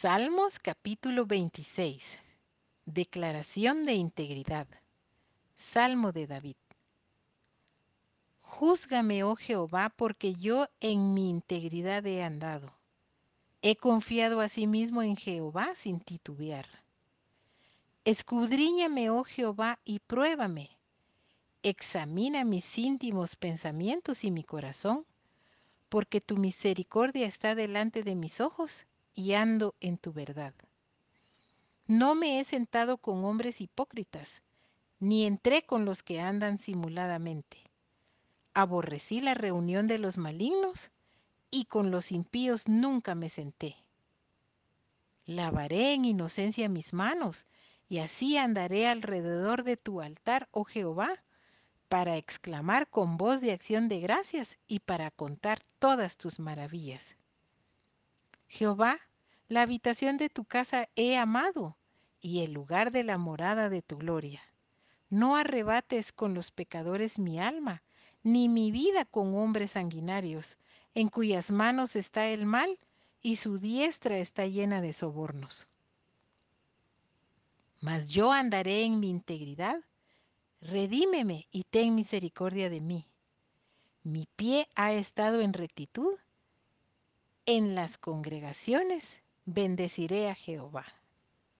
Salmos capítulo 26. Declaración de integridad. Salmo de David. Júzgame, oh Jehová, porque yo en mi integridad he andado. He confiado asimismo en Jehová sin titubear. Escudriñame, oh Jehová, y pruébame. Examina mis íntimos pensamientos y mi corazón, porque tu misericordia está delante de mis ojos y ando en tu verdad. No me he sentado con hombres hipócritas, ni entré con los que andan simuladamente. Aborrecí la reunión de los malignos, y con los impíos nunca me senté. Lavaré en inocencia mis manos, y así andaré alrededor de tu altar, oh Jehová, para exclamar con voz de acción de gracias y para contar todas tus maravillas. Jehová, la habitación de tu casa he amado y el lugar de la morada de tu gloria. No arrebates con los pecadores mi alma, ni mi vida con hombres sanguinarios, en cuyas manos está el mal y su diestra está llena de sobornos. Mas yo andaré en mi integridad, redímeme y ten misericordia de mí. Mi pie ha estado en rectitud, en las congregaciones bendeciré a Jehová.